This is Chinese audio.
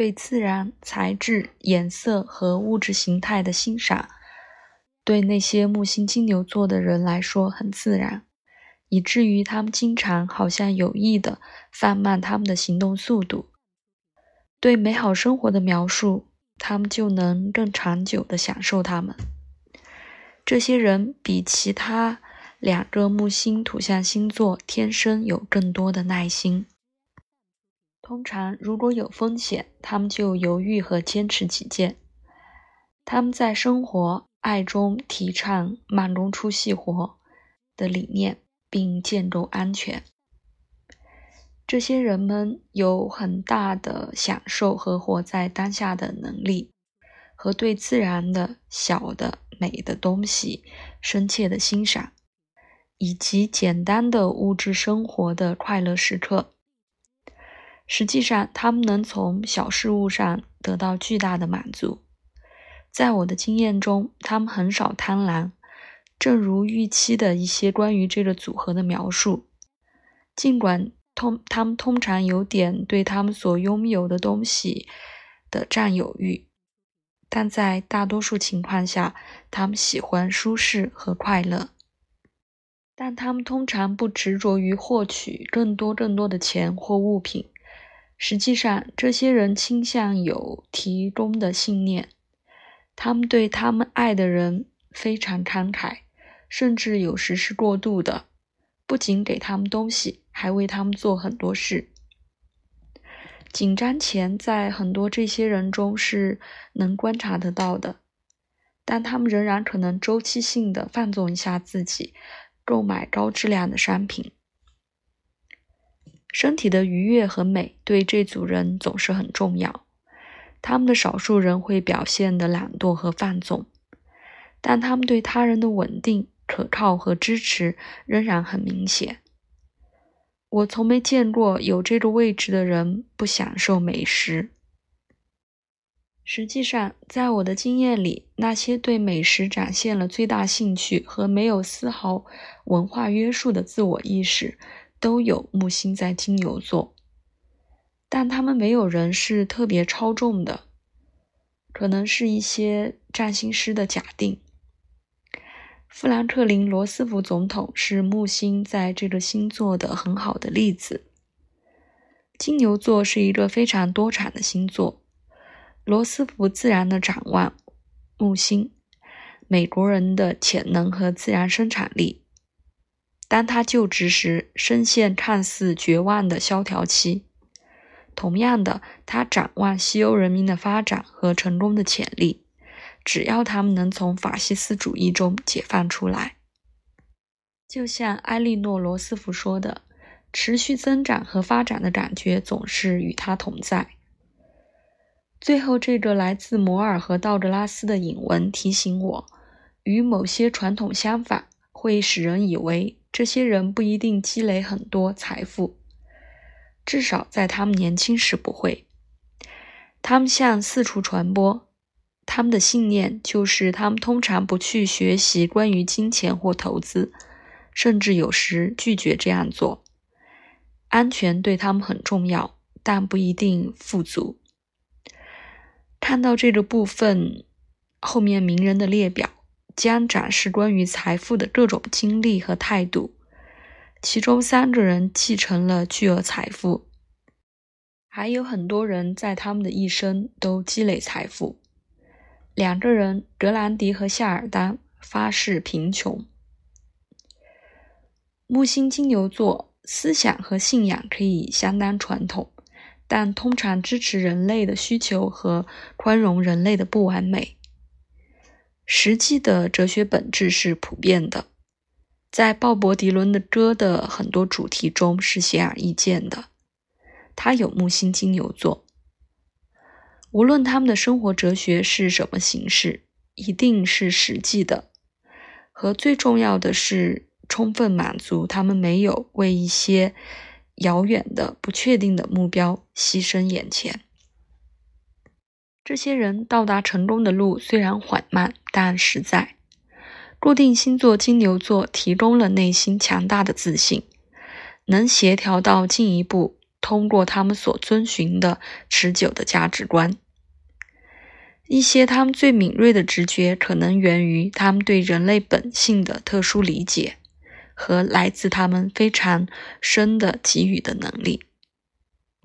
对自然、材质、颜色和物质形态的欣赏，对那些木星金牛座的人来说很自然，以至于他们经常好像有意的放慢他们的行动速度。对美好生活的描述，他们就能更长久地享受它们。这些人比其他两个木星土象星座天生有更多的耐心。通常，如果有风险，他们就犹豫和坚持己见。他们在生活、爱中提倡“慢工出细活”的理念，并建构安全。这些人们有很大的享受和活在当下的能力，和对自然的小的美的东西深切的欣赏，以及简单的物质生活的快乐时刻。实际上，他们能从小事物上得到巨大的满足。在我的经验中，他们很少贪婪，正如预期的一些关于这个组合的描述。尽管通他们通常有点对他们所拥有的东西的占有欲，但在大多数情况下，他们喜欢舒适和快乐。但他们通常不执着于获取更多更多的钱或物品。实际上，这些人倾向有提供的信念，他们对他们爱的人非常慷慨，甚至有时是过度的。不仅给他们东西，还为他们做很多事。紧张钱在很多这些人中是能观察得到的，但他们仍然可能周期性的放纵一下自己，购买高质量的商品。身体的愉悦和美对这组人总是很重要。他们的少数人会表现的懒惰和放纵，但他们对他人的稳定、可靠和支持仍然很明显。我从没见过有这个位置的人不享受美食。实际上，在我的经验里，那些对美食展现了最大兴趣和没有丝毫文化约束的自我意识。都有木星在金牛座，但他们没有人是特别超重的，可能是一些占星师的假定。富兰克林·罗斯福总统是木星在这个星座的很好的例子。金牛座是一个非常多产的星座，罗斯福自然的展望木星，美国人的潜能和自然生产力。当他就职时，深陷看似绝望的萧条期。同样的，他展望西欧人民的发展和成功的潜力，只要他们能从法西斯主义中解放出来。就像埃莉诺·罗斯福说的：“持续增长和发展的感觉总是与他同在。”最后，这个来自摩尔和道格拉斯的引文提醒我，与某些传统相反，会使人以为。这些人不一定积累很多财富，至少在他们年轻时不会。他们向四处传播，他们的信念就是他们通常不去学习关于金钱或投资，甚至有时拒绝这样做。安全对他们很重要，但不一定富足。看到这个部分后面名人的列表。将展示关于财富的各种经历和态度。其中三个人继承了巨额财富，还有很多人在他们的一生都积累财富。两个人，格兰迪和夏尔丹，发誓贫穷。木星金牛座思想和信仰可以相当传统，但通常支持人类的需求和宽容人类的不完美。实际的哲学本质是普遍的，在鲍勃迪伦的歌的很多主题中是显而易见的。他有木星金牛座，无论他们的生活哲学是什么形式，一定是实际的，和最重要的是充分满足他们没有为一些遥远的不确定的目标牺牲眼前。这些人到达成功的路虽然缓慢，但实在。固定星座金牛座提供了内心强大的自信，能协调到进一步通过他们所遵循的持久的价值观。一些他们最敏锐的直觉，可能源于他们对人类本性的特殊理解和来自他们非常深的给予的能力。